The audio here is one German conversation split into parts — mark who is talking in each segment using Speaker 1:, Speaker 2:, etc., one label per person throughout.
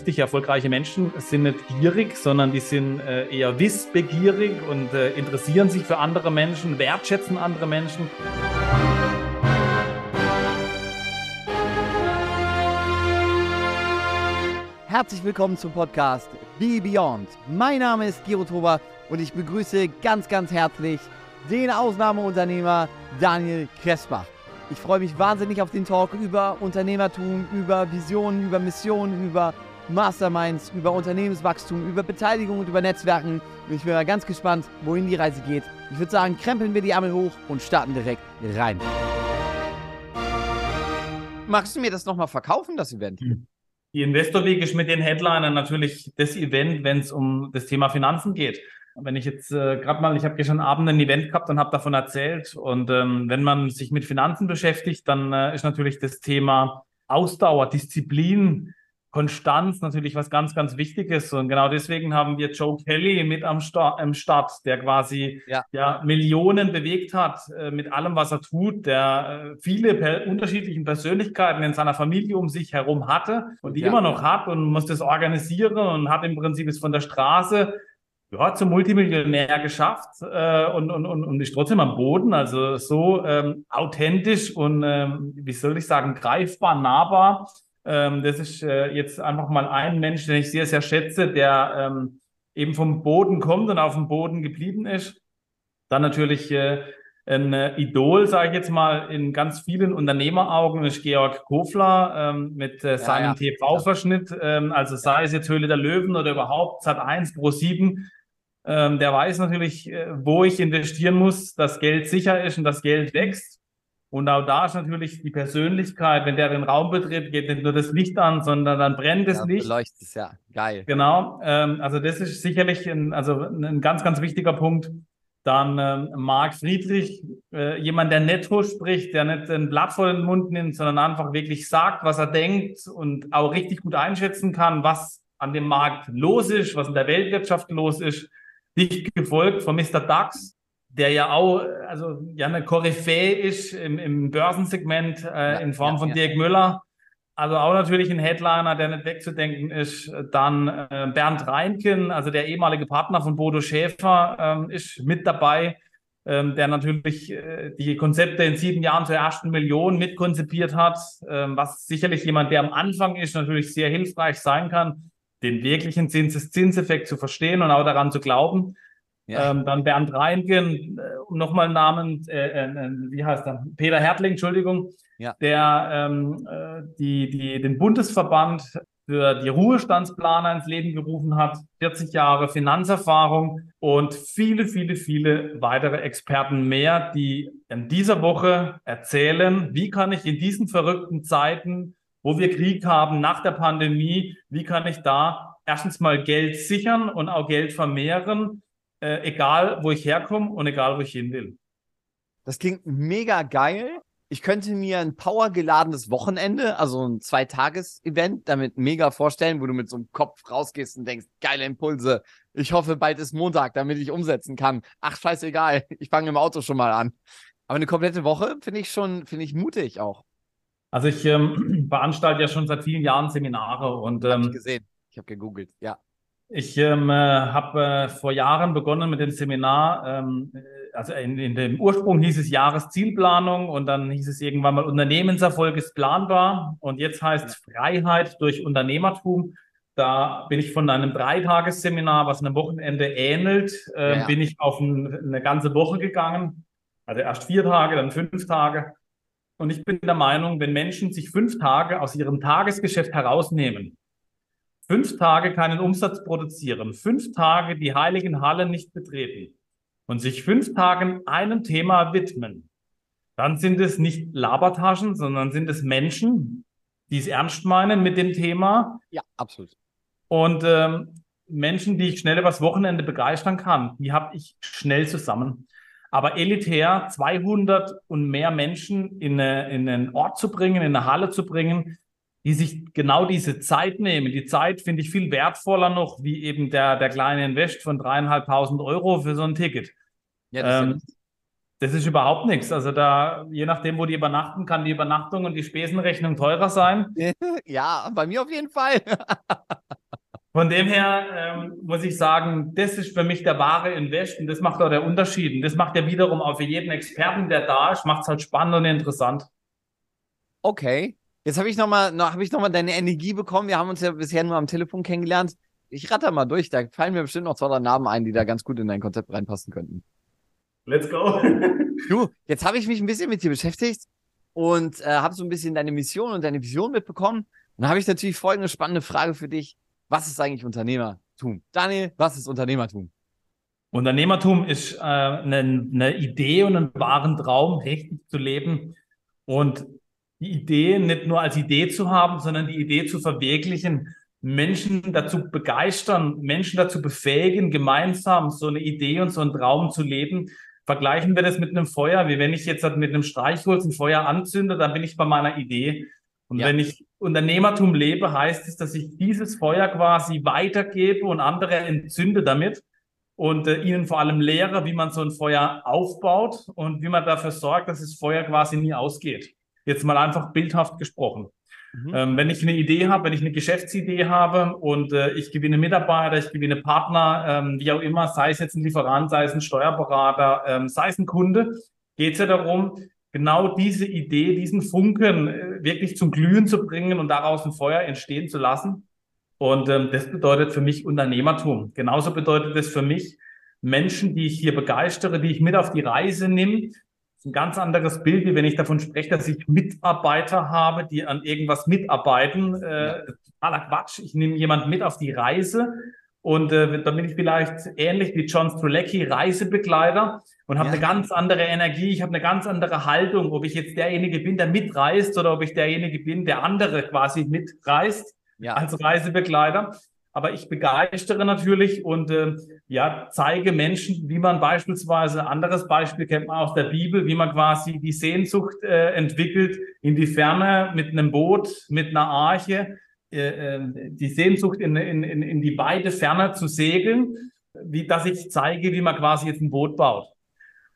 Speaker 1: richtig erfolgreiche Menschen sind nicht gierig, sondern die sind äh, eher wissbegierig und äh, interessieren sich für andere Menschen, wertschätzen andere Menschen.
Speaker 2: Herzlich willkommen zum Podcast Be Beyond. Mein Name ist Gero Tober und ich begrüße ganz, ganz herzlich den Ausnahmeunternehmer Daniel Kressbach. Ich freue mich wahnsinnig auf den Talk über Unternehmertum, über Visionen, über Missionen, über Masterminds, über Unternehmenswachstum, über Beteiligung und über Netzwerken. Und ich bin mal ganz gespannt, wohin die Reise geht. Ich würde sagen, krempeln wir die Ärmel hoch und starten direkt rein. Magst du mir das nochmal verkaufen, das Event?
Speaker 1: Die Investor Week ist mit den Headlinern natürlich das Event, wenn es um das Thema Finanzen geht. Wenn ich jetzt äh, gerade mal, ich habe gestern Abend ein Event gehabt und habe davon erzählt. Und ähm, wenn man sich mit Finanzen beschäftigt, dann äh, ist natürlich das Thema Ausdauer, Disziplin, Konstanz natürlich was ganz, ganz Wichtiges. Und genau deswegen haben wir Joe Kelly mit am, Sta am Start, der quasi ja. ja Millionen bewegt hat äh, mit allem, was er tut, der äh, viele per unterschiedlichen Persönlichkeiten in seiner Familie um sich herum hatte und die ja. immer noch hat und muss das organisieren und hat im Prinzip es von der Straße ja, zum Multimillionär geschafft äh, und, und, und, und ist trotzdem am Boden. Also so ähm, authentisch und, ähm, wie soll ich sagen, greifbar, nahbar. Ähm, das ist äh, jetzt einfach mal ein Mensch, den ich sehr, sehr schätze, der ähm, eben vom Boden kommt und auf dem Boden geblieben ist. Dann natürlich äh, ein äh, Idol, sage ich jetzt mal, in ganz vielen Unternehmeraugen ist Georg Kofler ähm, mit äh, seinem ja, ja. TV-Verschnitt. Ähm, also sei es jetzt Höhle der Löwen oder überhaupt Sat1 Pro 7 ähm, der weiß natürlich, äh, wo ich investieren muss, dass Geld sicher ist und das Geld wächst. Und auch da ist natürlich die Persönlichkeit, wenn der den Raum betritt, geht nicht nur das Licht an, sondern dann brennt das ja, Licht.
Speaker 2: Leuchtet es, ja. Geil.
Speaker 1: Genau. Ähm, also das ist sicherlich ein, also ein ganz, ganz wichtiger Punkt. Dann ähm, Marc Friedrich, äh, jemand, der netto spricht, der nicht ein Blatt vor den Mund nimmt, sondern einfach wirklich sagt, was er denkt und auch richtig gut einschätzen kann, was an dem Markt los ist, was in der Weltwirtschaft los ist dicht gefolgt von Mr. Dax, der ja auch also ja eine Koryphäe ist im, im Börsensegment äh, ja, in Form ja, von ja. Dirk Müller. Also auch natürlich ein Headliner, der nicht wegzudenken ist. Dann äh, Bernd Reinken, also der ehemalige Partner von Bodo Schäfer, ähm, ist mit dabei, ähm, der natürlich äh, die Konzepte in sieben Jahren zur ersten Million mitkonzipiert hat, ähm, was sicherlich jemand, der am Anfang ist, natürlich sehr hilfreich sein kann den wirklichen Zinseszinseffekt zu verstehen und auch daran zu glauben. Ja. Ähm, dann Bernd Reinken, äh, nochmal einen Namen, äh, äh, wie heißt er? Peter Hertling, Entschuldigung, ja. der ähm, äh, die, die, den Bundesverband für die Ruhestandsplaner ins Leben gerufen hat, 40 Jahre Finanzerfahrung und viele, viele, viele weitere Experten mehr, die in dieser Woche erzählen, wie kann ich in diesen verrückten Zeiten wo wir Krieg haben nach der Pandemie, wie kann ich da erstens mal Geld sichern und auch Geld vermehren, äh, egal wo ich herkomme und egal wo ich hin will.
Speaker 2: Das klingt mega geil. Ich könnte mir ein powergeladenes Wochenende, also ein Zweitages-Event, damit mega vorstellen, wo du mit so einem Kopf rausgehst und denkst, geile Impulse. Ich hoffe, bald ist Montag, damit ich umsetzen kann. Ach, scheißegal. Ich fange im Auto schon mal an. Aber eine komplette Woche finde ich schon, finde ich mutig auch.
Speaker 1: Also ich ähm, veranstalte ja schon seit vielen Jahren Seminare und ähm,
Speaker 2: ich gesehen. Ich habe gegoogelt, ja.
Speaker 1: Ich ähm, äh, habe äh, vor Jahren begonnen mit dem Seminar. Ähm, also in, in dem Ursprung hieß es Jahreszielplanung und dann hieß es irgendwann mal Unternehmenserfolg ist planbar und jetzt heißt es Freiheit durch Unternehmertum. Da bin ich von einem Dreitagesseminar, was einem Wochenende ähnelt, äh, ja. bin ich auf ein, eine ganze Woche gegangen. Also erst vier Tage, dann fünf Tage und ich bin der Meinung, wenn Menschen sich fünf Tage aus ihrem Tagesgeschäft herausnehmen, fünf Tage keinen Umsatz produzieren, fünf Tage die heiligen Hallen nicht betreten und sich fünf Tagen einem Thema widmen, dann sind es nicht Labertaschen, sondern sind es Menschen, die es ernst meinen mit dem Thema.
Speaker 2: Ja, absolut.
Speaker 1: Und ähm, Menschen, die ich schnell übers Wochenende begeistern kann, die habe ich schnell zusammen. Aber elitär 200 und mehr Menschen in, eine, in einen Ort zu bringen, in eine Halle zu bringen, die sich genau diese Zeit nehmen. Die Zeit finde ich viel wertvoller noch, wie eben der, der kleine Invest von dreieinhalbtausend Euro für so ein Ticket. Ja, das, ähm, ist das ist überhaupt nichts. Also da, je nachdem, wo die übernachten, kann die Übernachtung und die Spesenrechnung teurer sein.
Speaker 2: Ja, bei mir auf jeden Fall.
Speaker 1: Von dem her ähm, muss ich sagen, das ist für mich der wahre Invest und das macht auch der Unterschied. Und das macht ja wiederum auch für jeden Experten, der da ist, macht es halt spannend und interessant.
Speaker 2: Okay. Jetzt habe ich nochmal noch, hab noch deine Energie bekommen. Wir haben uns ja bisher nur am Telefon kennengelernt. Ich ratter mal durch, da fallen mir bestimmt noch zwei, drei Namen ein, die da ganz gut in dein Konzept reinpassen könnten.
Speaker 1: Let's go.
Speaker 2: du, jetzt habe ich mich ein bisschen mit dir beschäftigt und äh, habe so ein bisschen deine Mission und deine Vision mitbekommen. Und dann habe ich natürlich folgende spannende Frage für dich. Was ist eigentlich Unternehmertum? Daniel, was ist Unternehmertum?
Speaker 1: Unternehmertum ist äh, eine, eine Idee und einen wahren Traum, richtig zu leben und die Idee nicht nur als Idee zu haben, sondern die Idee zu verwirklichen, Menschen dazu begeistern, Menschen dazu befähigen, gemeinsam so eine Idee und so einen Traum zu leben. Vergleichen wir das mit einem Feuer, wie wenn ich jetzt mit einem Streichholz ein Feuer anzünde, dann bin ich bei meiner Idee. Und ja. wenn ich Unternehmertum lebe, heißt es, dass ich dieses Feuer quasi weitergebe und andere entzünde damit und äh, ihnen vor allem lehre, wie man so ein Feuer aufbaut und wie man dafür sorgt, dass das Feuer quasi nie ausgeht. Jetzt mal einfach bildhaft gesprochen. Mhm. Ähm, wenn ich eine Idee habe, wenn ich eine Geschäftsidee habe und äh, ich gewinne Mitarbeiter, ich gewinne Partner, ähm, wie auch immer, sei es jetzt ein Lieferant, sei es ein Steuerberater, ähm, sei es ein Kunde, geht es ja darum, genau diese Idee, diesen Funken äh, wirklich zum Glühen zu bringen und daraus ein Feuer entstehen zu lassen. Und ähm, das bedeutet für mich Unternehmertum. Genauso bedeutet es für mich Menschen, die ich hier begeistere, die ich mit auf die Reise nehme. Ist ein ganz anderes Bild, wie wenn ich davon spreche, dass ich Mitarbeiter habe, die an irgendwas mitarbeiten. Äh, totaler Quatsch. Ich nehme jemanden mit auf die Reise und äh, dann bin ich vielleicht ähnlich wie John Strulecki, Reisebegleiter und habe ja. eine ganz andere Energie, ich habe eine ganz andere Haltung, ob ich jetzt derjenige bin, der mitreist oder ob ich derjenige bin, der andere quasi mitreist ja. als Reisebegleiter. Aber ich begeistere natürlich und äh, ja zeige Menschen, wie man beispielsweise anderes Beispiel kennt man aus der Bibel, wie man quasi die Sehnsucht äh, entwickelt in die Ferne mit einem Boot, mit einer Arche, äh, ähm, die Sehnsucht in, in, in die weite Ferne zu segeln, wie dass ich zeige, wie man quasi jetzt ein Boot baut.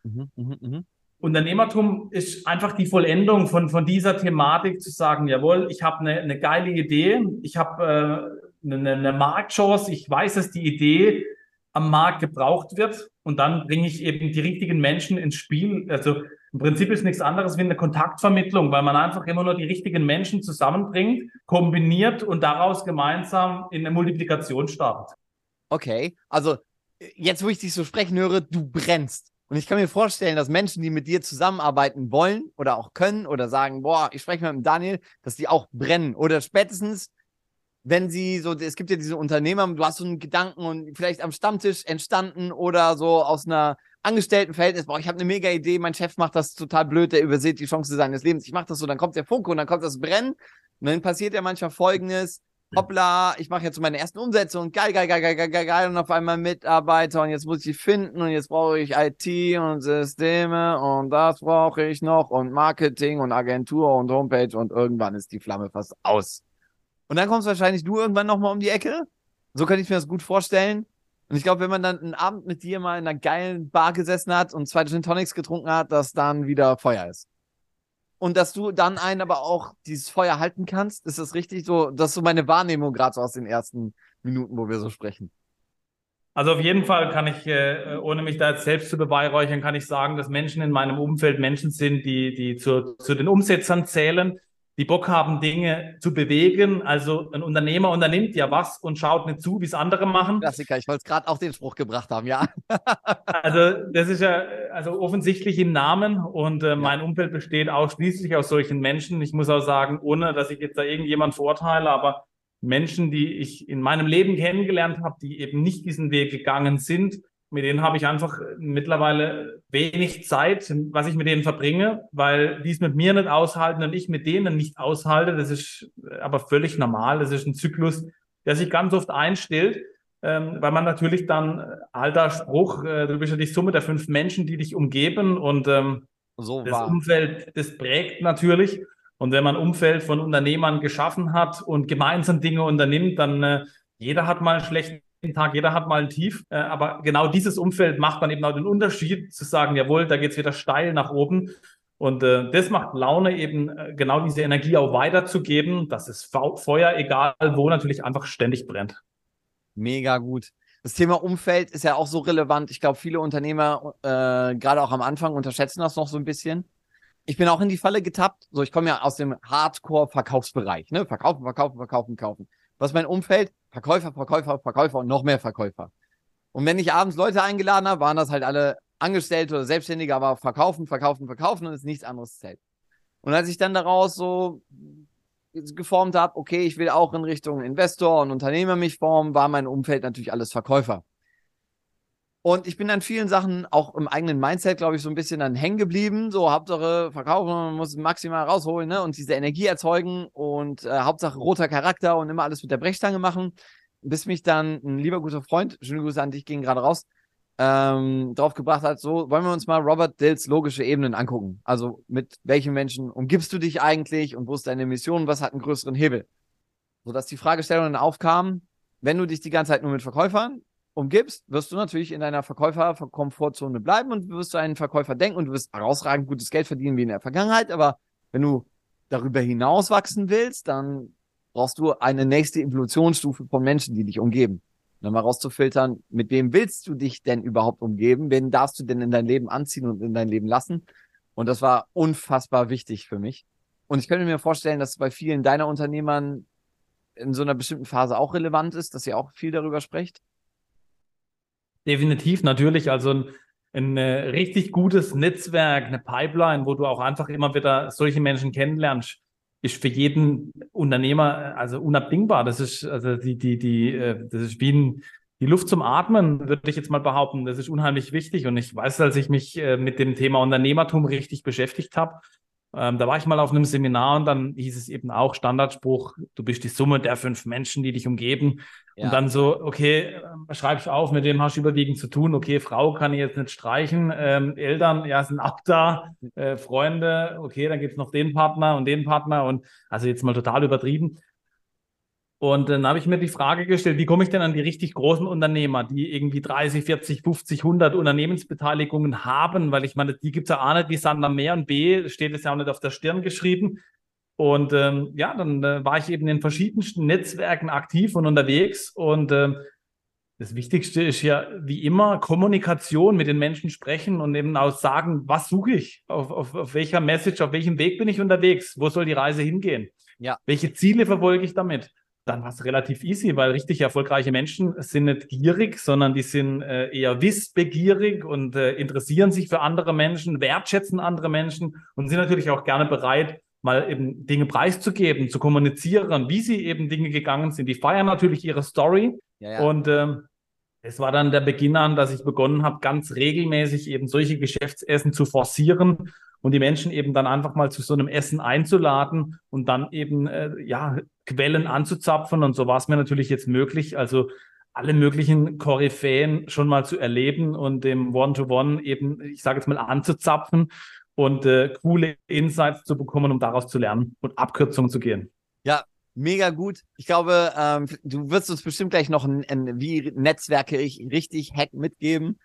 Speaker 1: Mhm, mh, mh. Unternehmertum ist einfach die Vollendung von, von dieser Thematik zu sagen, jawohl, ich habe eine, eine geile Idee, ich habe äh, eine, eine Marktchance, ich weiß, dass die Idee am Markt gebraucht wird und dann bringe ich eben die richtigen Menschen ins Spiel. Also im Prinzip ist nichts anderes wie eine Kontaktvermittlung, weil man einfach immer nur die richtigen Menschen zusammenbringt, kombiniert und daraus gemeinsam in eine Multiplikation startet.
Speaker 2: Okay, also jetzt, wo ich dich so sprechen höre, du brennst. Und ich kann mir vorstellen, dass Menschen, die mit dir zusammenarbeiten wollen oder auch können oder sagen, boah, ich spreche mit dem Daniel, dass die auch brennen. Oder spätestens, wenn sie so, es gibt ja diese Unternehmer, du hast so einen Gedanken und vielleicht am Stammtisch entstanden oder so aus einer Angestelltenverhältnis, boah, ich habe eine mega Idee, mein Chef macht das total blöd, der übersieht die Chance seines Lebens. Ich mache das so, dann kommt der Funke und dann kommt das Brennen. Und dann passiert ja manchmal Folgendes, hoppla, ich mache jetzt meine ersten Umsätze geil, geil, geil, geil, geil, geil, geil und auf einmal Mitarbeiter und jetzt muss ich die finden und jetzt brauche ich IT und Systeme und das brauche ich noch und Marketing und Agentur und Homepage und irgendwann ist die Flamme fast aus. Und dann kommst wahrscheinlich du irgendwann nochmal um die Ecke. So kann ich mir das gut vorstellen. Und ich glaube, wenn man dann einen Abend mit dir mal in einer geilen Bar gesessen hat und zwei Gin Tonics getrunken hat, dass dann wieder Feuer ist. Und dass du dann einen aber auch dieses Feuer halten kannst, ist das richtig so? Das ist so meine Wahrnehmung gerade so aus den ersten Minuten, wo wir so sprechen.
Speaker 1: Also auf jeden Fall kann ich, äh, ohne mich da jetzt selbst zu beweihräuchern, kann ich sagen, dass Menschen in meinem Umfeld Menschen sind, die, die zu, zu den Umsetzern zählen, die Bock haben, Dinge zu bewegen. Also ein Unternehmer unternimmt ja was und schaut nicht zu, wie es andere machen.
Speaker 2: Klassiker, ich wollte es gerade auch den Spruch gebracht haben, ja.
Speaker 1: also das ist ja also offensichtlich im Namen und äh, mein Umfeld besteht ausschließlich aus solchen Menschen. Ich muss auch sagen, ohne dass ich jetzt da irgendjemand verurteile, aber Menschen, die ich in meinem Leben kennengelernt habe, die eben nicht diesen Weg gegangen sind, mit denen habe ich einfach mittlerweile wenig Zeit, was ich mit denen verbringe, weil die es mit mir nicht aushalten und ich mit denen nicht aushalte. Das ist aber völlig normal. Das ist ein Zyklus, der sich ganz oft einstellt, ähm, weil man natürlich dann, äh, alter Spruch, äh, du bist ja die Summe der fünf Menschen, die dich umgeben und ähm, so das war. Umfeld, das prägt natürlich. Und wenn man Umfeld von Unternehmern geschaffen hat und gemeinsam Dinge unternimmt, dann äh, jeder hat mal einen schlechten Tag, jeder hat mal ein Tief, äh, aber genau dieses Umfeld macht dann eben auch den Unterschied, zu sagen, jawohl, da geht es wieder steil nach oben. Und äh, das macht Laune, eben äh, genau diese Energie auch weiterzugeben, dass es Feuer, egal wo, natürlich einfach ständig brennt.
Speaker 2: Mega gut. Das Thema Umfeld ist ja auch so relevant. Ich glaube, viele Unternehmer, äh, gerade auch am Anfang, unterschätzen das noch so ein bisschen. Ich bin auch in die Falle getappt. So, ich komme ja aus dem Hardcore-Verkaufsbereich. Ne? Verkaufen, verkaufen, verkaufen, kaufen. Was mein Umfeld? Verkäufer, Verkäufer, Verkäufer und noch mehr Verkäufer. Und wenn ich abends Leute eingeladen habe, waren das halt alle Angestellte oder Selbstständige, aber verkaufen, verkaufen, verkaufen und es ist nichts anderes zählt. Und als ich dann daraus so geformt habe, okay, ich will auch in Richtung Investor und Unternehmer mich formen, war mein Umfeld natürlich alles Verkäufer. Und ich bin an vielen Sachen auch im eigenen Mindset, glaube ich, so ein bisschen dann hängen geblieben. So, Hauptsache verkaufen, man muss maximal rausholen, ne? Und diese Energie erzeugen und äh, Hauptsache roter Charakter und immer alles mit der Brechstange machen. Bis mich dann ein lieber guter Freund, schöne Grüße an dich, ging gerade raus, ähm, drauf gebracht hat, so wollen wir uns mal Robert Dills logische Ebenen angucken. Also mit welchen Menschen umgibst du dich eigentlich und wo ist deine Mission, was hat einen größeren Hebel? Sodass die Fragestellung dann aufkam, wenn du dich die ganze Zeit nur mit Verkäufern umgibst, wirst du natürlich in deiner Verkäufer-Komfortzone bleiben und wirst du einen Verkäufer denken und du wirst herausragend gutes Geld verdienen wie in der Vergangenheit. Aber wenn du darüber hinaus wachsen willst, dann brauchst du eine nächste Evolutionsstufe von Menschen, die dich umgeben nochmal rauszufiltern, mit wem willst du dich denn überhaupt umgeben? Wen darfst du denn in dein Leben anziehen und in dein Leben lassen? Und das war unfassbar wichtig für mich. Und ich könnte mir vorstellen, dass bei vielen deiner Unternehmern in so einer bestimmten Phase auch relevant ist, dass ihr auch viel darüber sprecht.
Speaker 1: Definitiv, natürlich. Also ein, ein äh, richtig gutes Netzwerk, eine Pipeline, wo du auch einfach immer wieder solche Menschen kennenlernst ist für jeden Unternehmer also unabdingbar. Das ist also die die die äh, das ist wie ein, die Luft zum Atmen, würde ich jetzt mal behaupten. Das ist unheimlich wichtig. Und ich weiß, als ich mich äh, mit dem Thema Unternehmertum richtig beschäftigt habe, ähm, da war ich mal auf einem Seminar und dann hieß es eben auch Standardspruch, du bist die Summe der fünf Menschen, die dich umgeben. Ja. Und dann so, okay, äh, schreibe ich auf, mit dem hast du überwiegend zu tun. Okay, Frau kann ich jetzt nicht streichen. Ähm, Eltern, ja, sind auch da. Äh, Freunde, okay, dann gibt's noch den Partner und den Partner. Und also jetzt mal total übertrieben. Und dann habe ich mir die Frage gestellt, wie komme ich denn an die richtig großen Unternehmer, die irgendwie 30, 40, 50, 100 Unternehmensbeteiligungen haben, weil ich meine, die gibt es ja auch nicht wie Sand am Meer und B steht es ja auch nicht auf der Stirn geschrieben. Und ähm, ja, dann äh, war ich eben in verschiedensten Netzwerken aktiv und unterwegs. Und ähm, das Wichtigste ist ja wie immer Kommunikation mit den Menschen sprechen und eben auch sagen, was suche ich, auf, auf, auf welcher Message, auf welchem Weg bin ich unterwegs, wo soll die Reise hingehen, ja. welche Ziele verfolge ich damit? Dann war es relativ easy, weil richtig erfolgreiche Menschen sind nicht gierig, sondern die sind äh, eher wissbegierig und äh, interessieren sich für andere Menschen, wertschätzen andere Menschen und sind natürlich auch gerne bereit, mal eben Dinge preiszugeben, zu kommunizieren, wie sie eben Dinge gegangen sind. Die feiern natürlich ihre Story ja, ja. und ähm, es war dann der Beginn an, dass ich begonnen habe, ganz regelmäßig eben solche Geschäftsessen zu forcieren und die Menschen eben dann einfach mal zu so einem Essen einzuladen und dann eben äh, ja Quellen anzuzapfen. Und so war es mir natürlich jetzt möglich, also alle möglichen Koryphäen schon mal zu erleben und dem One-to-One -One eben, ich sage jetzt mal, anzuzapfen und äh, coole Insights zu bekommen, um daraus zu lernen und Abkürzungen zu gehen.
Speaker 2: Ja, mega gut. Ich glaube, ähm, du wirst uns bestimmt gleich noch ein, ein wie Netzwerke ich richtig Hack mitgeben.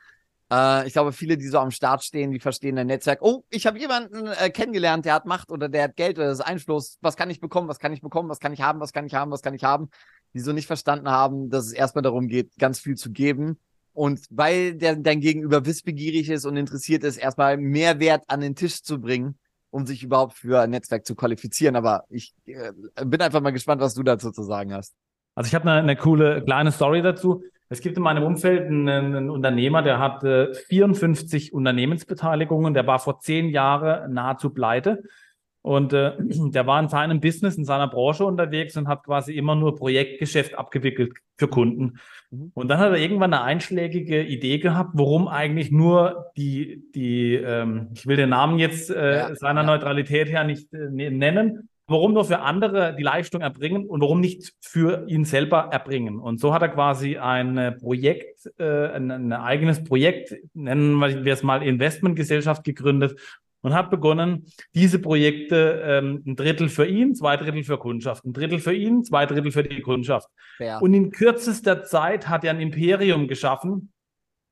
Speaker 2: Äh, ich glaube, viele, die so am Start stehen, die verstehen ein Netzwerk. Oh, ich habe jemanden äh, kennengelernt, der hat Macht oder der hat Geld oder das Einfluss. Was kann ich bekommen? Was kann ich bekommen? Was kann ich haben? Was kann ich haben? Was kann ich haben? Die so nicht verstanden haben, dass es erstmal darum geht, ganz viel zu geben. Und weil der, dein Gegenüber wissbegierig ist und interessiert ist, erstmal Mehrwert an den Tisch zu bringen, um sich überhaupt für ein Netzwerk zu qualifizieren. Aber ich äh, bin einfach mal gespannt, was du dazu zu sagen hast.
Speaker 1: Also ich habe eine, eine coole kleine Story dazu. Es gibt in meinem Umfeld einen, einen Unternehmer, der hat äh, 54 Unternehmensbeteiligungen. Der war vor zehn Jahren nahezu pleite. Und äh, der war in seinem Business, in seiner Branche unterwegs und hat quasi immer nur Projektgeschäft abgewickelt für Kunden. Mhm. Und dann hat er irgendwann eine einschlägige Idee gehabt, warum eigentlich nur die, die ähm, ich will den Namen jetzt äh, ja, seiner ja. Neutralität her nicht äh, ne-, nennen, warum nur für andere die Leistung erbringen und warum nicht für ihn selber erbringen. Und so hat er quasi ein äh, Projekt, äh, ein, ein eigenes Projekt, nennen wir es mal Investmentgesellschaft gegründet und hat begonnen, diese Projekte ähm, ein Drittel für ihn, zwei Drittel für Kundschaft, ein Drittel für ihn, zwei Drittel für die Kundschaft. Ja. Und in kürzester Zeit hat er ein Imperium geschaffen.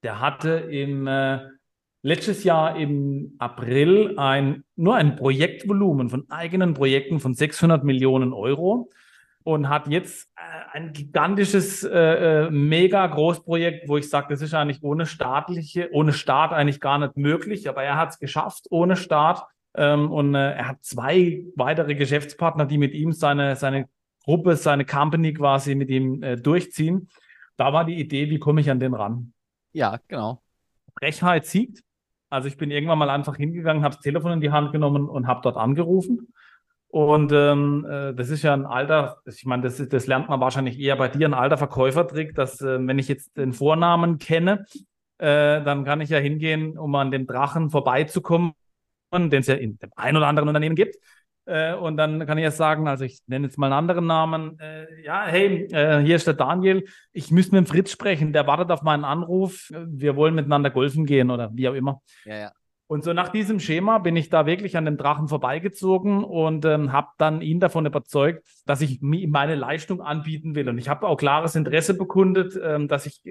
Speaker 1: Der hatte im äh, letztes Jahr im April ein, nur ein Projektvolumen von eigenen Projekten von 600 Millionen Euro. Und hat jetzt äh, ein gigantisches, äh, äh, mega Großprojekt, wo ich sage, das ist eigentlich ohne staatliche, ohne Staat eigentlich gar nicht möglich, aber er hat es geschafft ohne Staat. Ähm, und äh, er hat zwei weitere Geschäftspartner, die mit ihm seine, seine Gruppe, seine Company quasi mit ihm äh, durchziehen. Da war die Idee, wie komme ich an den ran?
Speaker 2: Ja, genau.
Speaker 1: Frechheit siegt. Also ich bin irgendwann mal einfach hingegangen, habe das Telefon in die Hand genommen und habe dort angerufen. Und ähm, äh, das ist ja ein alter, ich meine, das, das lernt man wahrscheinlich eher bei dir, ein alter Verkäufertrick, dass äh, wenn ich jetzt den Vornamen kenne, äh, dann kann ich ja hingehen, um an dem Drachen vorbeizukommen, den es ja in dem ein oder anderen Unternehmen gibt. Äh, und dann kann ich ja sagen, also ich nenne jetzt mal einen anderen Namen. Äh, ja, hey, äh, hier ist der Daniel. Ich müsste mit dem Fritz sprechen. Der wartet auf meinen Anruf. Wir wollen miteinander golfen gehen oder wie auch immer.
Speaker 2: Ja, ja.
Speaker 1: Und so nach diesem Schema bin ich da wirklich an dem Drachen vorbeigezogen und ähm, habe dann ihn davon überzeugt, dass ich meine Leistung anbieten will. Und ich habe auch klares Interesse bekundet, ähm, dass ich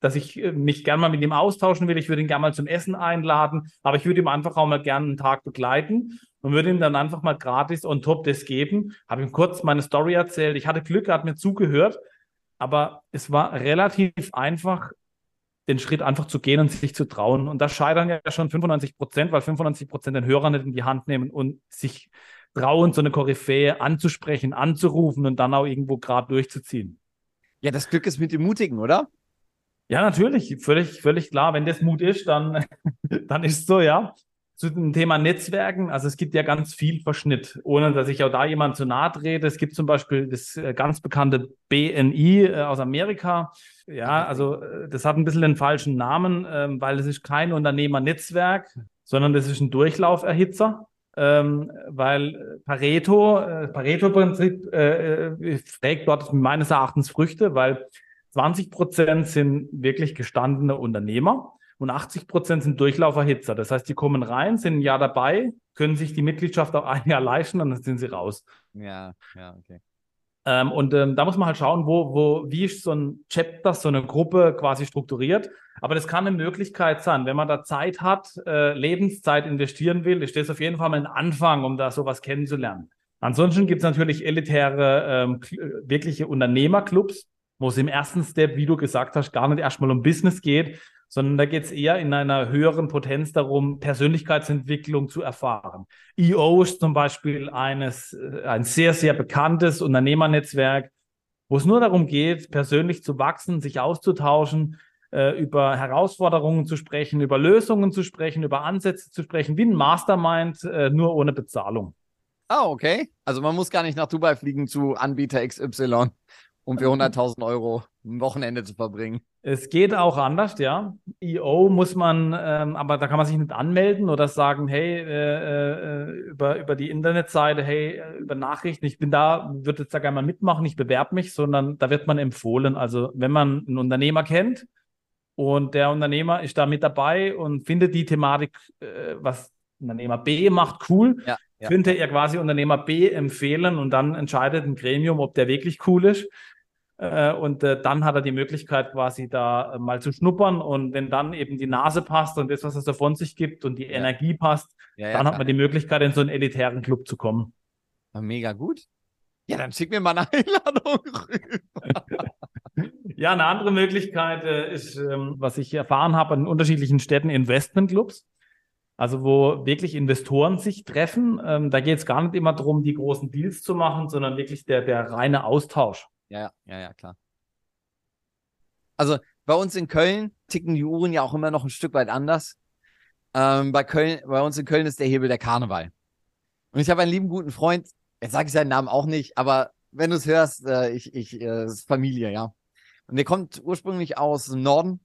Speaker 1: dass ich äh, mich gerne mal mit ihm austauschen will. Ich würde ihn gerne mal zum Essen einladen, aber ich würde ihm einfach auch mal gerne einen Tag begleiten und würde ihm dann einfach mal gratis on top das geben. Habe ihm kurz meine Story erzählt. Ich hatte Glück, er hat mir zugehört, aber es war relativ einfach, den Schritt einfach zu gehen und sich zu trauen. Und da scheitern ja schon 95 Prozent, weil 95 Prozent den Hörer nicht in die Hand nehmen und sich trauen, so eine Koryphäe anzusprechen, anzurufen und dann auch irgendwo gerade durchzuziehen.
Speaker 2: Ja, das Glück ist mit dem Mutigen, oder?
Speaker 1: Ja, natürlich, völlig, völlig klar. Wenn das Mut ist, dann, dann ist es so, ja. Zu dem Thema Netzwerken, also es gibt ja ganz viel Verschnitt, ohne dass ich auch da jemand zu nahe trete. Es gibt zum Beispiel das äh, ganz bekannte BNI äh, aus Amerika. Ja, also äh, das hat ein bisschen den falschen Namen, ähm, weil es ist kein Unternehmernetzwerk, sondern das ist ein Durchlauferhitzer. Ähm, weil Pareto, äh, Pareto-Prinzip äh, trägt dort meines Erachtens Früchte, weil 20 Prozent sind wirklich gestandene Unternehmer und 80 Prozent sind Durchlauferhitzer. Das heißt, die kommen rein, sind ein Jahr dabei, können sich die Mitgliedschaft auch ein Jahr leisten und dann sind sie raus.
Speaker 2: Ja, ja, okay.
Speaker 1: Ähm, und ähm, da muss man halt schauen, wo, wo, wie ist so ein Chapter, so eine Gruppe quasi strukturiert. Aber das kann eine Möglichkeit sein, wenn man da Zeit hat, äh, Lebenszeit investieren will, ist das auf jeden Fall mal ein Anfang, um da sowas kennenzulernen. Ansonsten gibt es natürlich elitäre, ähm, wirkliche Unternehmerclubs, wo es im ersten Step, wie du gesagt hast, gar nicht erstmal um Business geht, sondern da geht es eher in einer höheren Potenz darum, Persönlichkeitsentwicklung zu erfahren. EO ist zum Beispiel eines, äh, ein sehr, sehr bekanntes Unternehmernetzwerk, wo es nur darum geht, persönlich zu wachsen, sich auszutauschen, äh, über Herausforderungen zu sprechen, über Lösungen zu sprechen, über Ansätze zu sprechen, wie ein Mastermind, äh, nur ohne Bezahlung.
Speaker 2: Ah, okay. Also man muss gar nicht nach Dubai fliegen zu Anbieter XY um für 100.000 Euro ein Wochenende zu verbringen.
Speaker 1: Es geht auch anders, ja. EO muss man, ähm, aber da kann man sich nicht anmelden oder sagen, hey, äh, äh, über, über die Internetseite, hey, äh, über Nachrichten, ich bin da, würde jetzt da gerne mal mitmachen, ich bewerbe mich, sondern da wird man empfohlen. Also wenn man einen Unternehmer kennt und der Unternehmer ist da mit dabei und findet die Thematik, äh, was Unternehmer B macht, cool, ja, ja. könnte er quasi Unternehmer B empfehlen und dann entscheidet ein Gremium, ob der wirklich cool ist. Äh, und äh, dann hat er die Möglichkeit, quasi da äh, mal zu schnuppern. Und wenn dann eben die Nase passt und das, was es da von sich gibt und die ja. Energie passt, ja, ja, dann klar. hat man die Möglichkeit, in so einen elitären Club zu kommen.
Speaker 2: Mega gut. Ja, dann schick mir mal eine Einladung
Speaker 1: rüber. ja, eine andere Möglichkeit ist, ähm, was ich erfahren habe in unterschiedlichen Städten, Investmentclubs. Also wo wirklich Investoren sich treffen. Ähm, da geht es gar nicht immer darum, die großen Deals zu machen, sondern wirklich der, der reine Austausch.
Speaker 2: Ja, ja, ja, klar. Also bei uns in Köln ticken die Uhren ja auch immer noch ein Stück weit anders. Ähm, bei, Köln, bei uns in Köln ist der Hebel der Karneval. Und ich habe einen lieben guten Freund, jetzt sage ich seinen Namen auch nicht, aber wenn du es hörst, äh, ich, ich, äh, ist Familie, ja. Und der kommt ursprünglich aus dem Norden,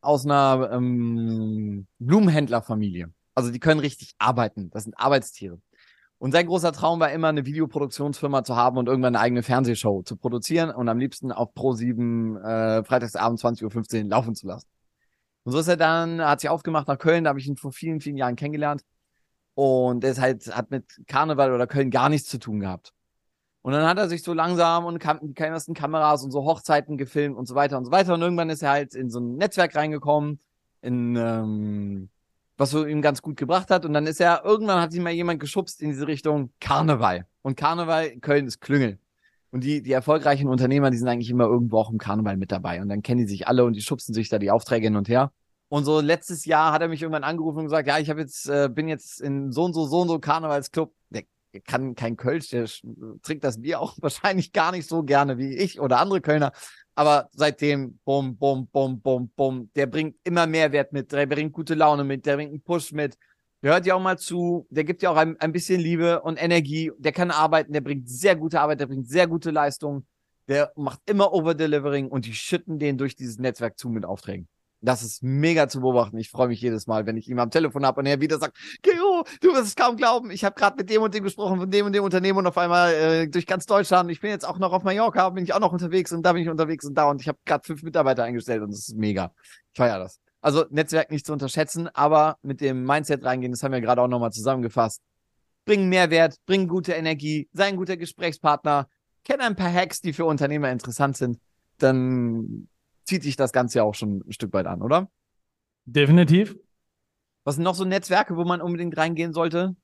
Speaker 2: aus einer ähm, Blumenhändlerfamilie. Also die können richtig arbeiten. Das sind Arbeitstiere. Und sein großer Traum war immer, eine Videoproduktionsfirma zu haben und irgendwann eine eigene Fernsehshow zu produzieren und am liebsten auf Pro7 äh, freitagsabend 20.15 Uhr laufen zu lassen. Und so ist er dann, hat sich aufgemacht nach Köln, da habe ich ihn vor vielen, vielen Jahren kennengelernt. Und er ist halt, hat mit Karneval oder Köln gar nichts zu tun gehabt. Und dann hat er sich so langsam und kam die ersten Kameras und so Hochzeiten gefilmt und so weiter und so weiter. Und irgendwann ist er halt in so ein Netzwerk reingekommen, in ähm, was so ihm ganz gut gebracht hat. Und dann ist er, irgendwann hat sich mal jemand geschubst in diese Richtung Karneval. Und Karneval in Köln ist Klüngel. Und die, die erfolgreichen Unternehmer, die sind eigentlich immer irgendwo auch im Karneval mit dabei. Und dann kennen die sich alle und die schubsen sich da die Aufträge hin und her. Und so letztes Jahr hat er mich irgendwann angerufen und gesagt, ja, ich habe jetzt, äh, bin jetzt in so und so, so und so Karnevalsclub. Der, kann kein Kölsch, der trinkt das Bier auch wahrscheinlich gar nicht so gerne wie ich oder andere Kölner. Aber seitdem, bum, bum, bum, bum, bum, der bringt immer Mehrwert mit, der bringt gute Laune mit, der bringt einen Push mit. Der hört ja auch mal zu, der gibt ja auch ein, ein bisschen Liebe und Energie, der kann arbeiten, der bringt sehr gute Arbeit, der bringt sehr gute Leistung, der macht immer Overdelivering und die schütten den durch dieses Netzwerk zu mit Aufträgen. Das ist mega zu beobachten. Ich freue mich jedes Mal, wenn ich ihn am Telefon habe und er wieder sagt, Gero, du wirst es kaum glauben. Ich habe gerade mit dem und dem gesprochen, von dem und dem Unternehmen und auf einmal äh, durch ganz Deutschland. Ich bin jetzt auch noch auf Mallorca, bin ich auch noch unterwegs und da bin ich unterwegs und da und ich habe gerade fünf Mitarbeiter eingestellt und das ist mega. Ich feiere das. Also Netzwerk nicht zu unterschätzen, aber mit dem Mindset reingehen, das haben wir gerade auch nochmal zusammengefasst. Bringen Mehrwert, bringen gute Energie, sei ein guter Gesprächspartner, kenn ein paar Hacks, die für Unternehmer interessant sind. Dann zieht sich das Ganze ja auch schon ein Stück weit an, oder?
Speaker 1: Definitiv.
Speaker 2: Was sind noch so Netzwerke, wo man unbedingt reingehen sollte?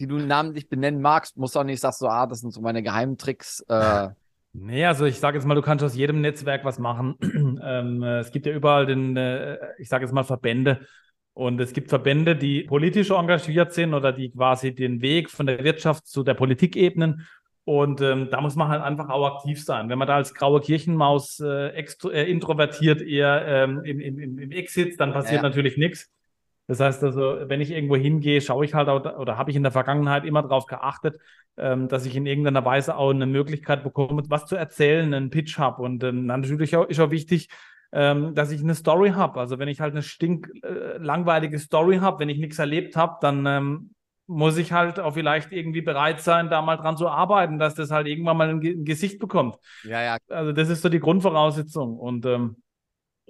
Speaker 2: Die du namentlich benennen magst, musst auch nicht sagst so, ah, das sind so meine Geheimtricks. Äh.
Speaker 1: Nee, also ich sage jetzt mal, du kannst aus jedem Netzwerk was machen. ähm, äh, es gibt ja überall den, äh, ich sage jetzt mal, Verbände. Und es gibt Verbände, die politisch engagiert sind oder die quasi den Weg von der Wirtschaft zu der Politik ebnen. Und ähm, da muss man halt einfach auch aktiv sein. Wenn man da als graue Kirchenmaus äh, äh, introvertiert eher ähm, im, im, im Eck sitzt, dann passiert ja. natürlich nichts. Das heißt also, wenn ich irgendwo hingehe, schaue ich halt auch, oder habe ich in der Vergangenheit immer darauf geachtet, ähm, dass ich in irgendeiner Weise auch eine Möglichkeit bekomme, was zu erzählen, einen Pitch habe. Und ähm, natürlich auch, ist auch wichtig, ähm, dass ich eine Story habe. Also wenn ich halt eine stink äh, langweilige Story habe, wenn ich nichts erlebt habe, dann ähm, muss ich halt auch vielleicht irgendwie bereit sein, da mal dran zu arbeiten, dass das halt irgendwann mal ein, ein Gesicht bekommt.
Speaker 2: Ja, ja.
Speaker 1: Also das ist so die Grundvoraussetzung. Und ähm,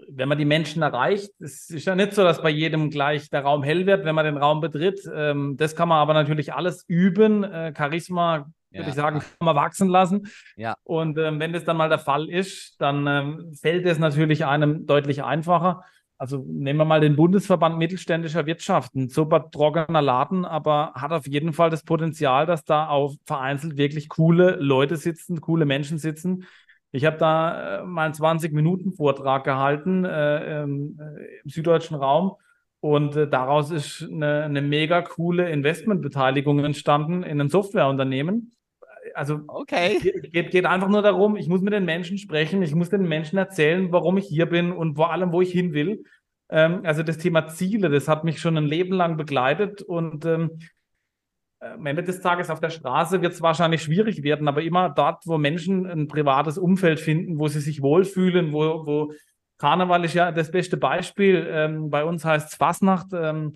Speaker 1: wenn man die Menschen erreicht, es ist ja nicht so, dass bei jedem gleich der Raum hell wird, wenn man den Raum betritt. Ähm, das kann man aber natürlich alles üben. Äh, Charisma, ja, würde ich sagen, kann man wachsen lassen.
Speaker 2: Ja.
Speaker 1: Und ähm, wenn das dann mal der Fall ist, dann ähm, fällt es natürlich einem deutlich einfacher also nehmen wir mal den Bundesverband mittelständischer Wirtschaft, ein super trockener Laden, aber hat auf jeden Fall das Potenzial, dass da auch vereinzelt wirklich coole Leute sitzen, coole Menschen sitzen. Ich habe da äh, mal einen 20-Minuten-Vortrag gehalten äh, im, äh, im, süddeutschen Raum. Und äh, daraus ist eine, eine mega coole Investmentbeteiligung entstanden in ein Softwareunternehmen also
Speaker 2: okay.
Speaker 1: geht, geht einfach nur darum, ich muss mit den Menschen sprechen, ich muss den Menschen erzählen, warum ich hier bin und vor allem, wo ich hin will. Ähm, also das Thema Ziele, das hat mich schon ein Leben lang begleitet und ähm, am Ende des Tages auf der Straße wird es wahrscheinlich schwierig werden, aber immer dort, wo Menschen ein privates Umfeld finden, wo sie sich wohlfühlen, wo, wo Karneval ist ja das beste Beispiel. Ähm, bei uns heißt es Fasnacht. Ähm,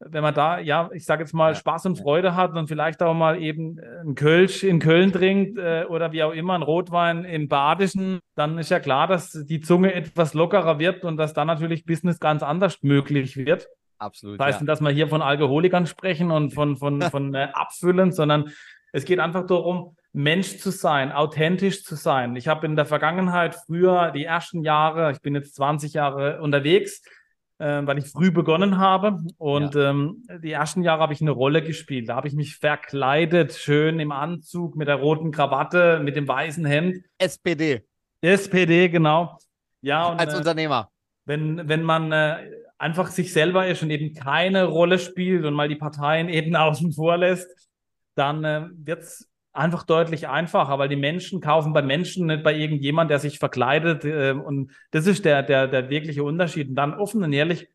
Speaker 1: wenn man da, ja, ich sage jetzt mal, ja. Spaß und Freude hat und vielleicht auch mal eben ein Kölsch in Köln trinkt äh, oder wie auch immer, ein Rotwein im Badischen, dann ist ja klar, dass die Zunge etwas lockerer wird und dass dann natürlich Business ganz anders möglich wird.
Speaker 2: Absolut.
Speaker 1: Das heißt ja. nicht, dass wir hier von Alkoholikern sprechen und von, von, von äh, Abfüllen, sondern es geht einfach darum, Mensch zu sein, authentisch zu sein. Ich habe in der Vergangenheit früher die ersten Jahre, ich bin jetzt 20 Jahre unterwegs, äh, weil ich früh begonnen habe. Und ja. ähm, die ersten Jahre habe ich eine Rolle gespielt. Da habe ich mich verkleidet, schön im Anzug, mit der roten Krawatte, mit dem weißen Hemd.
Speaker 2: SPD.
Speaker 1: SPD, genau. Ja,
Speaker 2: und, Als äh, Unternehmer.
Speaker 1: Wenn, wenn man äh, einfach sich selber ist und eben keine Rolle spielt und mal die Parteien eben außen vor lässt, dann äh, wird es einfach deutlich einfacher, weil die Menschen kaufen bei Menschen, nicht bei irgendjemand, der sich verkleidet. Äh, und das ist der, der, der wirkliche Unterschied. Und dann offen und ehrlich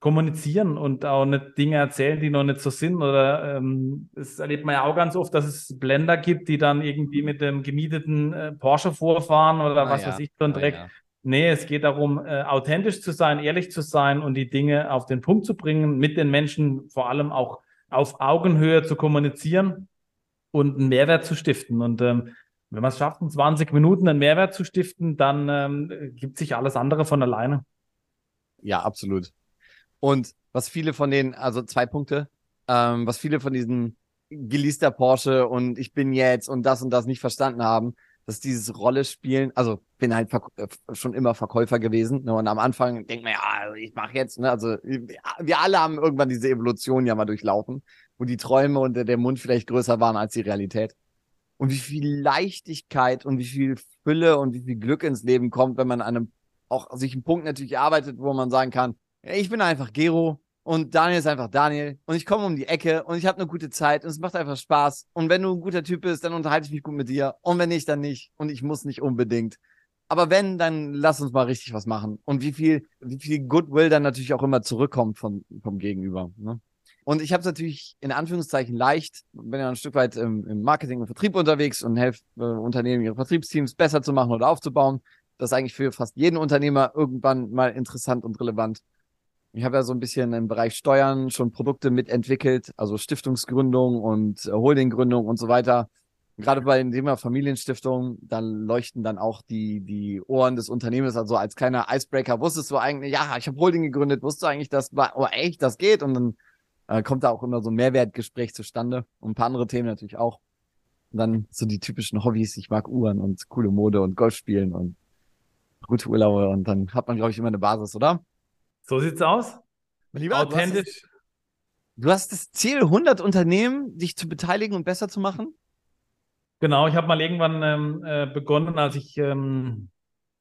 Speaker 1: kommunizieren und auch nicht Dinge erzählen, die noch nicht so sind. Oder ähm, das erlebt man ja auch ganz oft, dass es Blender gibt, die dann irgendwie mit dem gemieteten äh, Porsche vorfahren oder ah, was ja. weiß ich, so ein ah, Dreck. ja. Nee, es geht darum, äh, authentisch zu sein, ehrlich zu sein und die Dinge auf den Punkt zu bringen, mit den Menschen vor allem auch auf Augenhöhe zu kommunizieren und einen Mehrwert zu stiften. Und ähm, wenn man es schafft, in 20 Minuten einen Mehrwert zu stiften, dann ähm, gibt sich alles andere von alleine.
Speaker 2: Ja, absolut. Und was viele von den, also zwei Punkte, ähm, was viele von diesen geleaster Porsche und ich bin jetzt und das und das nicht verstanden haben, dass dieses Rolle spielen, also bin halt äh, schon immer Verkäufer gewesen ne, und am Anfang denkt man ja, also ich mache jetzt, ne, also wir alle haben irgendwann diese Evolution ja mal durchlaufen wo die Träume und der Mund vielleicht größer waren als die Realität. und wie viel Leichtigkeit und wie viel Fülle und wie viel Glück ins Leben kommt, wenn man an einem auch sich einen Punkt natürlich arbeitet, wo man sagen kann, ich bin einfach Gero und Daniel ist einfach Daniel und ich komme um die Ecke und ich habe eine gute Zeit und es macht einfach Spaß und wenn du ein guter Typ bist, dann unterhalte ich mich gut mit dir und wenn nicht, dann nicht und ich muss nicht unbedingt. Aber wenn, dann lass uns mal richtig was machen. Und wie viel, wie viel Goodwill dann natürlich auch immer zurückkommt von, vom Gegenüber. Ne? Und ich habe es natürlich in Anführungszeichen leicht, bin ja ein Stück weit im, im Marketing und Vertrieb unterwegs und helfe äh, Unternehmen, ihre Vertriebsteams besser zu machen oder aufzubauen. Das ist eigentlich für fast jeden Unternehmer irgendwann mal interessant und relevant. Ich habe ja so ein bisschen im Bereich Steuern schon Produkte mitentwickelt, also Stiftungsgründung und äh, Holdinggründung und so weiter. Gerade bei dem Thema Familienstiftung, dann leuchten dann auch die, die Ohren des Unternehmens. Also als kleiner Icebreaker wusstest du eigentlich, ja, ich habe Holding gegründet, wusstest du eigentlich, dass, oh echt, das geht? Und dann äh, kommt da auch immer so ein Mehrwertgespräch zustande und ein paar andere Themen natürlich auch. Und dann so die typischen Hobbys, ich mag Uhren und coole Mode und Golf spielen und gute Urlaube und dann hat man, glaube ich, immer eine Basis, oder?
Speaker 1: So sieht's aus.
Speaker 2: Lieber, Authentisch. Du hast, das Ziel, 100 Unternehmen, dich zu beteiligen und besser zu machen?
Speaker 1: Genau, ich habe mal irgendwann ähm, äh, begonnen, als ich ähm,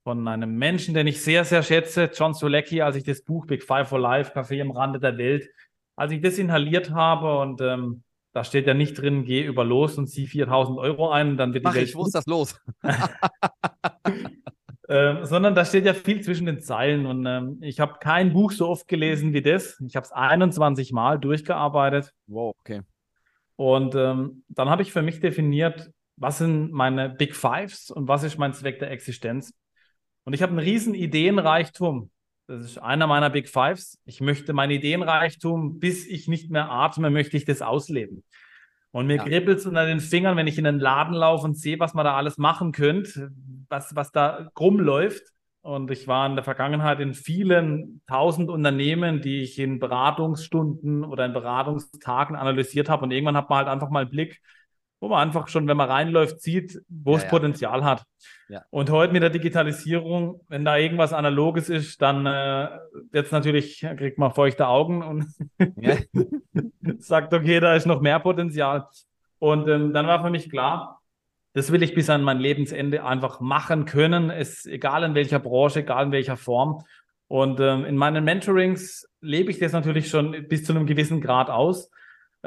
Speaker 1: von einem Menschen, den ich sehr, sehr schätze, John Solecki, als ich das Buch Big Five for Life, Café am Rande der Welt, als ich das inhaliert habe und ähm, da steht ja nicht drin, geh über los und zieh 4000 Euro ein, dann wird
Speaker 2: Mach die Welt. Ich, wo ist das los?
Speaker 1: ähm, sondern da steht ja viel zwischen den Zeilen und ähm, ich habe kein Buch so oft gelesen wie das. Ich habe es 21 Mal durchgearbeitet.
Speaker 2: Wow, okay.
Speaker 1: Und ähm, dann habe ich für mich definiert, was sind meine Big Fives und was ist mein Zweck der Existenz. Und ich habe einen riesen Ideenreichtum. Das ist einer meiner Big Fives. Ich möchte mein Ideenreichtum, bis ich nicht mehr atme, möchte ich das ausleben. Und mir ja. kribbelt es unter den Fingern, wenn ich in den Laden laufe und sehe, was man da alles machen könnte, was, was da krumm läuft. Und ich war in der Vergangenheit in vielen tausend Unternehmen, die ich in Beratungsstunden oder in Beratungstagen analysiert habe. Und irgendwann hat man halt einfach mal einen Blick wo man einfach schon, wenn man reinläuft, sieht, wo ja, es ja. Potenzial hat. Ja. Und heute mit der Digitalisierung, wenn da irgendwas Analoges ist, dann äh, jetzt natürlich, kriegt man feuchte Augen und sagt, okay, da ist noch mehr Potenzial. Und ähm, dann war für mich klar, das will ich bis an mein Lebensende einfach machen können. Es egal in welcher Branche, egal in welcher Form. Und ähm, in meinen Mentorings lebe ich das natürlich schon bis zu einem gewissen Grad aus.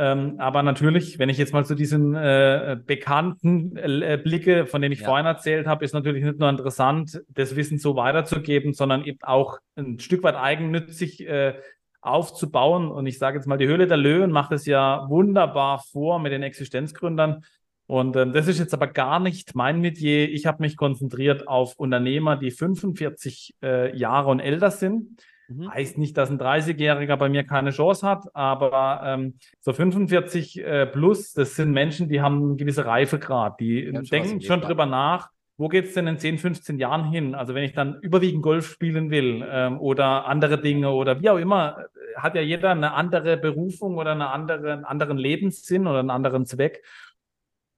Speaker 1: Ähm, aber natürlich, wenn ich jetzt mal zu diesen äh, bekannten äh, Blicke, von denen ich ja. vorhin erzählt habe, ist natürlich nicht nur interessant, das Wissen so weiterzugeben, sondern eben auch ein Stück weit eigennützig äh, aufzubauen. Und ich sage jetzt mal, die Höhle der Löwen macht es ja wunderbar vor mit den Existenzgründern. Und ähm, das ist jetzt aber gar nicht mein Metier. Ich habe mich konzentriert auf Unternehmer, die 45 äh, Jahre und älter sind Mhm. Heißt nicht, dass ein 30-Jähriger bei mir keine Chance hat, aber ähm, so 45 äh, plus, das sind Menschen, die haben einen gewissen Reifegrad, die ja, denken schon drüber nach, wo geht's denn in 10, 15 Jahren hin? Also wenn ich dann überwiegend Golf spielen will ähm, oder andere Dinge oder wie auch immer, äh, hat ja jeder eine andere Berufung oder eine andere, einen anderen Lebenssinn oder einen anderen Zweck.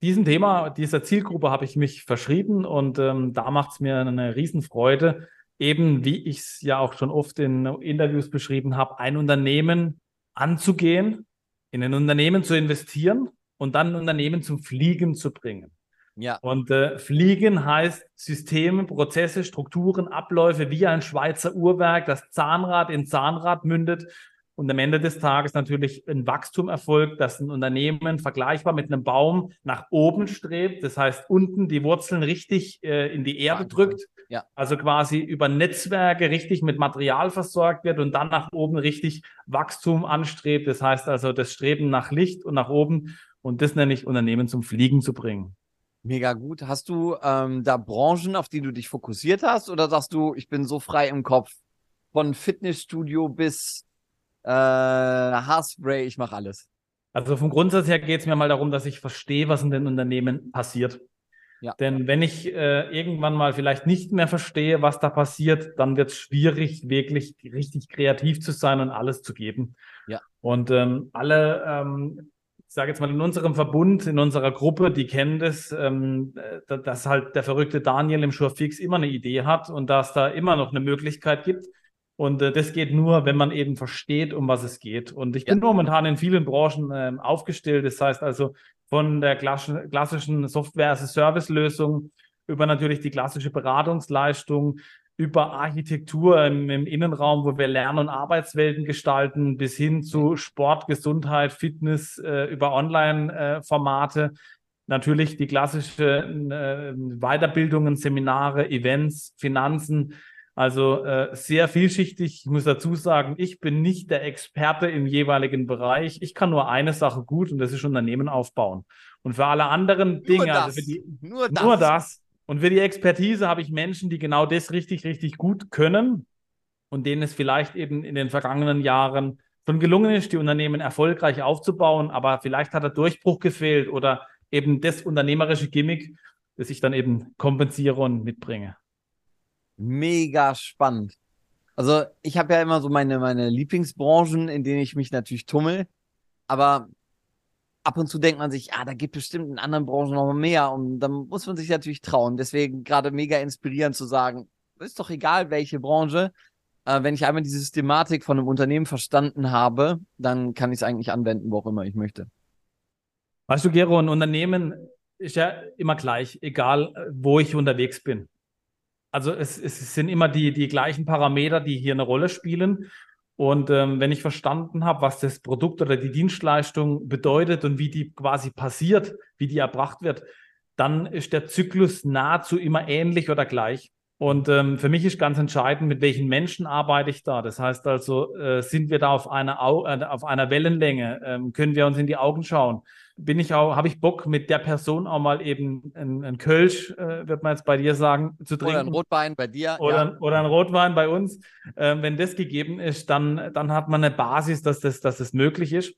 Speaker 1: Diesem Thema, dieser Zielgruppe habe ich mich verschrieben und ähm, da macht es mir eine Riesenfreude, eben, wie ich es ja auch schon oft in Interviews beschrieben habe, ein Unternehmen anzugehen, in ein Unternehmen zu investieren und dann ein Unternehmen zum Fliegen zu bringen. Ja. Und äh, Fliegen heißt Systeme, Prozesse, Strukturen, Abläufe wie ein Schweizer Uhrwerk, das Zahnrad in Zahnrad mündet und am Ende des Tages natürlich ein Wachstum erfolgt, dass ein Unternehmen vergleichbar mit einem Baum nach oben strebt. Das heißt, unten die Wurzeln richtig äh, in die Erde drückt. Ja. Also quasi über Netzwerke richtig mit Material versorgt wird und dann nach oben richtig Wachstum anstrebt. Das heißt also das Streben nach Licht und nach oben und das nenne ich Unternehmen zum Fliegen zu bringen.
Speaker 2: Mega gut. Hast du ähm, da Branchen, auf die du dich fokussiert hast oder sagst du, ich bin so frei im Kopf von Fitnessstudio bis äh, Haarspray, ich mache alles.
Speaker 1: Also vom Grundsatz her geht es mir mal darum, dass ich verstehe, was in den Unternehmen passiert. Ja. Denn wenn ich äh, irgendwann mal vielleicht nicht mehr verstehe, was da passiert, dann wird es schwierig, wirklich richtig kreativ zu sein und alles zu geben. Ja. Und ähm, alle, ähm, ich sage jetzt mal in unserem Verbund, in unserer Gruppe, die kennen das, ähm, dass halt der verrückte Daniel im Fix immer eine Idee hat und dass da immer noch eine Möglichkeit gibt, und äh, das geht nur, wenn man eben versteht, um was es geht. Und ich ja. bin momentan in vielen Branchen äh, aufgestellt. Das heißt also, von der klassischen Software-as-a-Service-Lösung über natürlich die klassische Beratungsleistung, über Architektur im, im, Innenraum, wo wir Lern- und Arbeitswelten gestalten, bis hin zu Sport, Gesundheit, Fitness, äh, über Online-Formate. Natürlich die klassische äh, Weiterbildungen, Seminare, Events, Finanzen. Also äh, sehr vielschichtig. Ich muss dazu sagen, ich bin nicht der Experte im jeweiligen Bereich. Ich kann nur eine Sache gut und das ist Unternehmen aufbauen. Und für alle anderen Dinge, also für die, nur das. Nur das und für die Expertise habe ich Menschen, die genau das richtig, richtig gut können und denen es vielleicht eben in den vergangenen Jahren schon gelungen ist, die Unternehmen erfolgreich aufzubauen, aber vielleicht hat der Durchbruch gefehlt oder eben das unternehmerische Gimmick, das ich dann eben kompensiere und mitbringe.
Speaker 2: Mega spannend. Also ich habe ja immer so meine, meine Lieblingsbranchen, in denen ich mich natürlich tummel. Aber ab und zu denkt man sich, ah, da gibt bestimmt in anderen Branchen noch mehr und dann muss man sich natürlich trauen. Deswegen gerade mega inspirierend zu sagen, ist doch egal, welche Branche. Äh, wenn ich einmal die Systematik von einem Unternehmen verstanden habe, dann kann ich es eigentlich anwenden, wo auch immer ich möchte.
Speaker 1: Weißt du, Gero, ein Unternehmen ist ja immer gleich, egal wo ich unterwegs bin. Also es, es sind immer die, die gleichen Parameter, die hier eine Rolle spielen. Und ähm, wenn ich verstanden habe, was das Produkt oder die Dienstleistung bedeutet und wie die quasi passiert, wie die erbracht wird, dann ist der Zyklus nahezu immer ähnlich oder gleich. Und ähm, für mich ist ganz entscheidend, mit welchen Menschen arbeite ich da. Das heißt also, äh, sind wir da auf einer, Au äh, auf einer Wellenlänge? Ähm, können wir uns in die Augen schauen? Bin ich auch, habe ich Bock, mit der Person auch mal eben ein, ein Kölsch, äh, wird man jetzt bei dir sagen, zu trinken? Oder
Speaker 2: ein Rotwein bei dir.
Speaker 1: Oder, ja. oder ein Rotwein bei uns. Ähm, wenn das gegeben ist, dann, dann hat man eine Basis, dass das, dass das möglich ist.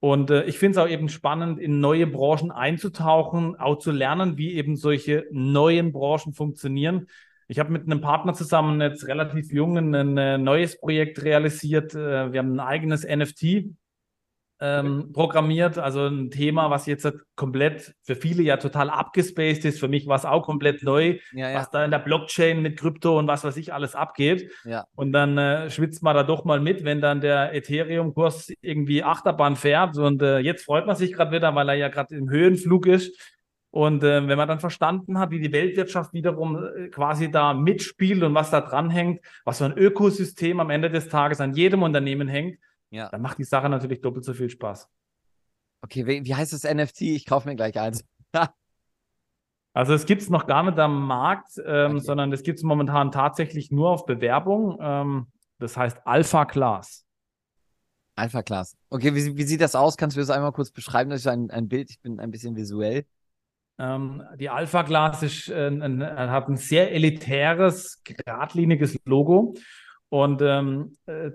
Speaker 1: Und äh, ich finde es auch eben spannend, in neue Branchen einzutauchen, auch zu lernen, wie eben solche neuen Branchen funktionieren. Ich habe mit einem Partner zusammen jetzt relativ jung ein äh, neues Projekt realisiert. Äh, wir haben ein eigenes NFT ähm, programmiert, also ein Thema, was jetzt komplett für viele ja total abgespaced ist. Für mich war es auch komplett neu, ja, ja. was da in der Blockchain mit Krypto und was weiß ich alles abgeht. Ja. Und dann äh, schwitzt man da doch mal mit, wenn dann der Ethereum-Kurs irgendwie Achterbahn fährt. Und äh, jetzt freut man sich gerade wieder, weil er ja gerade im Höhenflug ist. Und äh, wenn man dann verstanden hat, wie die Weltwirtschaft wiederum äh, quasi da mitspielt und was da dran hängt, was so ein Ökosystem am Ende des Tages an jedem Unternehmen hängt, ja. dann macht die Sache natürlich doppelt so viel Spaß.
Speaker 2: Okay, wie, wie heißt das NFT? Ich kaufe mir gleich eins.
Speaker 1: also es gibt es noch gar nicht am Markt, ähm, okay. sondern es gibt es momentan tatsächlich nur auf Bewerbung. Ähm, das heißt Alpha Class.
Speaker 2: Alpha Class. Okay, wie, wie, sieht das aus? Kannst du das einmal kurz beschreiben? Das ist ein, ein Bild, ich bin ein bisschen visuell.
Speaker 1: Ähm, die Alpha Glass ist, äh, ein, hat ein sehr elitäres, geradliniges Logo und ähm, äh,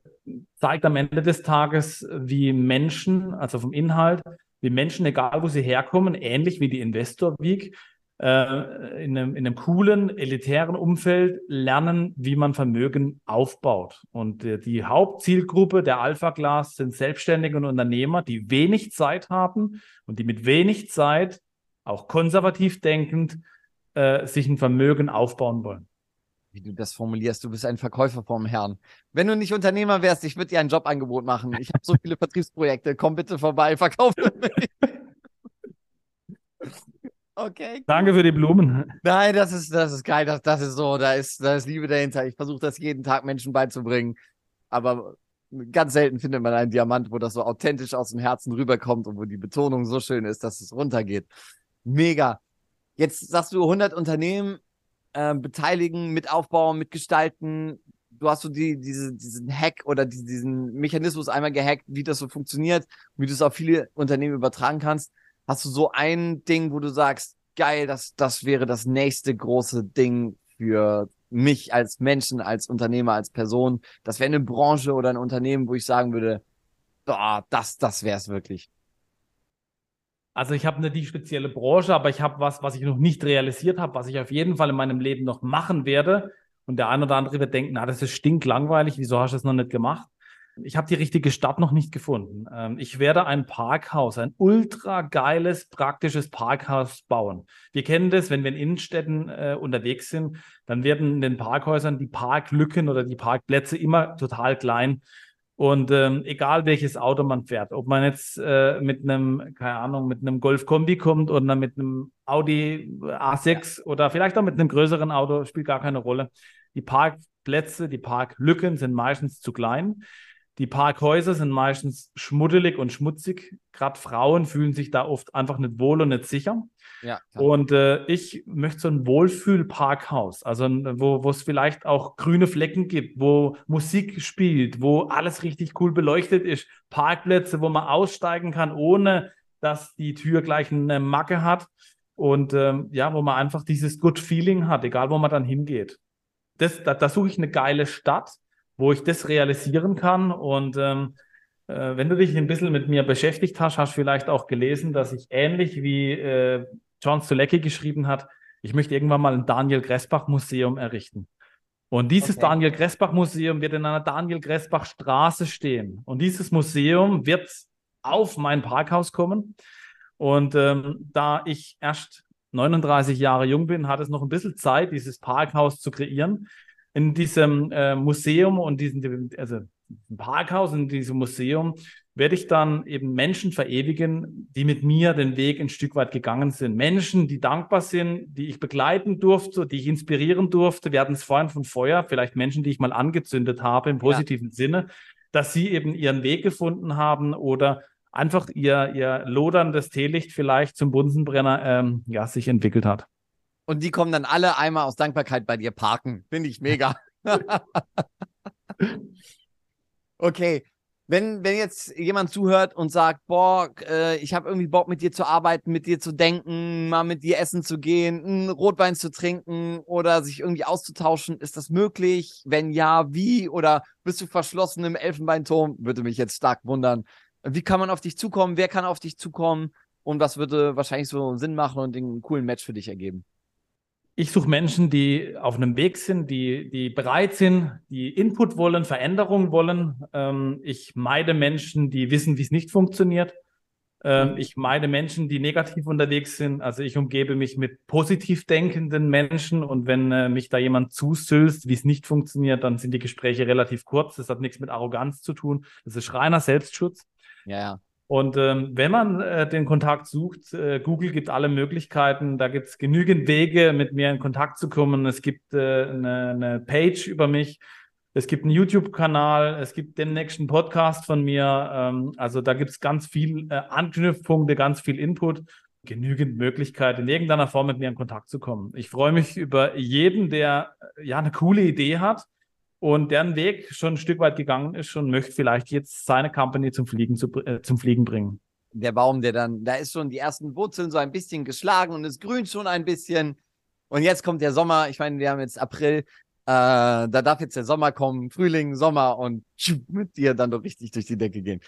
Speaker 1: zeigt am Ende des Tages, wie Menschen, also vom Inhalt, wie Menschen, egal wo sie herkommen, ähnlich wie die Investor Week, äh, in, einem, in einem coolen, elitären Umfeld lernen, wie man Vermögen aufbaut. Und äh, die Hauptzielgruppe der Alpha Glass sind Selbstständige und Unternehmer, die wenig Zeit haben und die mit wenig Zeit auch konservativ denkend, äh, sich ein Vermögen aufbauen wollen.
Speaker 2: Wie du das formulierst, du bist ein Verkäufer vom Herrn. Wenn du nicht Unternehmer wärst, ich würde dir ein Jobangebot machen. Ich habe so viele Vertriebsprojekte. Komm bitte vorbei, verkauf mich.
Speaker 1: Okay. Cool. Danke für die Blumen.
Speaker 2: Nein, das ist, das ist geil. Das, das ist so, da ist, da ist Liebe dahinter. Ich versuche das jeden Tag Menschen beizubringen. Aber ganz selten findet man einen Diamant, wo das so authentisch aus dem Herzen rüberkommt und wo die Betonung so schön ist, dass es runtergeht. Mega. Jetzt sagst du 100 Unternehmen äh, beteiligen, mit aufbauen, mitgestalten. Du hast so die, diese, diesen Hack oder die, diesen Mechanismus einmal gehackt, wie das so funktioniert, wie du es auf viele Unternehmen übertragen kannst. Hast du so ein Ding, wo du sagst, geil, das, das wäre das nächste große Ding für mich als Menschen, als Unternehmer, als Person. Das wäre eine Branche oder ein Unternehmen, wo ich sagen würde, boah, das, das wäre es wirklich.
Speaker 1: Also ich habe nicht die spezielle Branche, aber ich habe was, was ich noch nicht realisiert habe, was ich auf jeden Fall in meinem Leben noch machen werde. Und der eine oder andere wird denken, na, das ist stinklangweilig, wieso hast du das noch nicht gemacht? Ich habe die richtige Stadt noch nicht gefunden. Ähm, ich werde ein Parkhaus, ein ultra geiles, praktisches Parkhaus bauen. Wir kennen das, wenn wir in Innenstädten äh, unterwegs sind, dann werden in den Parkhäusern die Parklücken oder die Parkplätze immer total klein. Und ähm, egal welches Auto man fährt, ob man jetzt äh, mit einem, keine Ahnung, mit einem Golf Kombi kommt oder mit einem Audi A6 oder vielleicht auch mit einem größeren Auto, spielt gar keine Rolle. Die Parkplätze, die Parklücken sind meistens zu klein. Die Parkhäuser sind meistens schmuddelig und schmutzig. Gerade Frauen fühlen sich da oft einfach nicht wohl und nicht sicher. Ja, und äh, ich möchte so ein Wohlfühl-Parkhaus, also wo, wo es vielleicht auch grüne Flecken gibt, wo Musik spielt, wo alles richtig cool beleuchtet ist, Parkplätze, wo man aussteigen kann, ohne dass die Tür gleich eine Macke hat und ähm, ja, wo man einfach dieses Good Feeling hat, egal wo man dann hingeht. Das, da, da suche ich eine geile Stadt, wo ich das realisieren kann und ähm, äh, wenn du dich ein bisschen mit mir beschäftigt hast, hast du vielleicht auch gelesen, dass ich ähnlich wie äh, John Stulecki geschrieben hat, ich möchte irgendwann mal ein Daniel Gressbach Museum errichten. Und dieses okay. Daniel Gressbach Museum wird in einer Daniel Gressbach Straße stehen. Und dieses Museum wird auf mein Parkhaus kommen. Und ähm, da ich erst 39 Jahre jung bin, hat es noch ein bisschen Zeit, dieses Parkhaus zu kreieren. In diesem äh, Museum und diesem, also Parkhaus, in diesem Museum werde ich dann eben Menschen verewigen, die mit mir den Weg ein Stück weit gegangen sind. Menschen, die dankbar sind, die ich begleiten durfte, die ich inspirieren durfte. Wir hatten es vorhin von Feuer, vielleicht Menschen, die ich mal angezündet habe im positiven ja. Sinne, dass sie eben ihren Weg gefunden haben oder einfach ihr, ihr loderndes Teelicht vielleicht zum Bunsenbrenner ähm, ja, sich entwickelt hat.
Speaker 2: Und die kommen dann alle einmal aus Dankbarkeit bei dir parken. Finde ich mega. okay, wenn, wenn jetzt jemand zuhört und sagt, boah, äh, ich habe irgendwie Bock mit dir zu arbeiten, mit dir zu denken, mal mit dir essen zu gehen, einen Rotwein zu trinken oder sich irgendwie auszutauschen, ist das möglich? Wenn ja, wie? Oder bist du verschlossen im Elfenbeinturm? Würde mich jetzt stark wundern. Wie kann man auf dich zukommen? Wer kann auf dich zukommen? Und was würde wahrscheinlich so Sinn machen und einen coolen Match für dich ergeben?
Speaker 1: Ich suche Menschen, die auf einem Weg sind, die, die bereit sind, die Input wollen, Veränderung wollen. Ähm, ich meide Menschen, die wissen, wie es nicht funktioniert. Ähm, ich meide Menschen, die negativ unterwegs sind. Also ich umgebe mich mit positiv denkenden Menschen und wenn äh, mich da jemand zusülzt, wie es nicht funktioniert, dann sind die Gespräche relativ kurz. Das hat nichts mit Arroganz zu tun. Das ist reiner Selbstschutz.
Speaker 2: Ja, ja.
Speaker 1: Und ähm, wenn man äh, den Kontakt sucht, äh, Google gibt alle Möglichkeiten, da gibt es genügend Wege, mit mir in Kontakt zu kommen. Es gibt äh, eine, eine Page über mich, es gibt einen YouTube-Kanal, es gibt den nächsten Podcast von mir. Ähm, also da gibt es ganz viel äh, Anknüpfpunkte, ganz viel Input, genügend Möglichkeiten, in irgendeiner Form mit mir in Kontakt zu kommen. Ich freue mich über jeden, der äh, ja eine coole Idee hat und deren Weg schon ein Stück weit gegangen ist und möchte vielleicht jetzt seine Company zum Fliegen, zu, äh, zum Fliegen bringen.
Speaker 2: Der Baum, der dann, da ist schon die ersten Wurzeln so ein bisschen geschlagen und es grünt schon ein bisschen. Und jetzt kommt der Sommer. Ich meine, wir haben jetzt April. Äh, da darf jetzt der Sommer kommen, Frühling, Sommer und mit dir dann doch richtig durch die Decke gehen.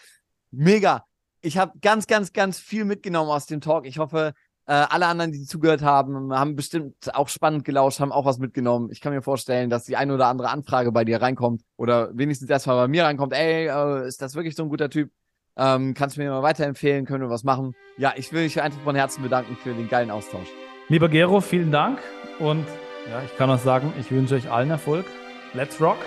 Speaker 2: Mega. Ich habe ganz, ganz, ganz viel mitgenommen aus dem Talk. Ich hoffe, äh, alle anderen, die zugehört haben, haben bestimmt auch spannend gelauscht, haben auch was mitgenommen. Ich kann mir vorstellen, dass die eine oder andere Anfrage bei dir reinkommt oder wenigstens erstmal bei mir reinkommt. Ey, äh, ist das wirklich so ein guter Typ? Ähm, kannst du mir mal weiterempfehlen? Können wir was machen? Ja, ich will mich einfach von Herzen bedanken für den geilen Austausch.
Speaker 1: Lieber Gero, vielen Dank und ja, ich kann auch sagen, ich wünsche euch allen Erfolg. Let's rock!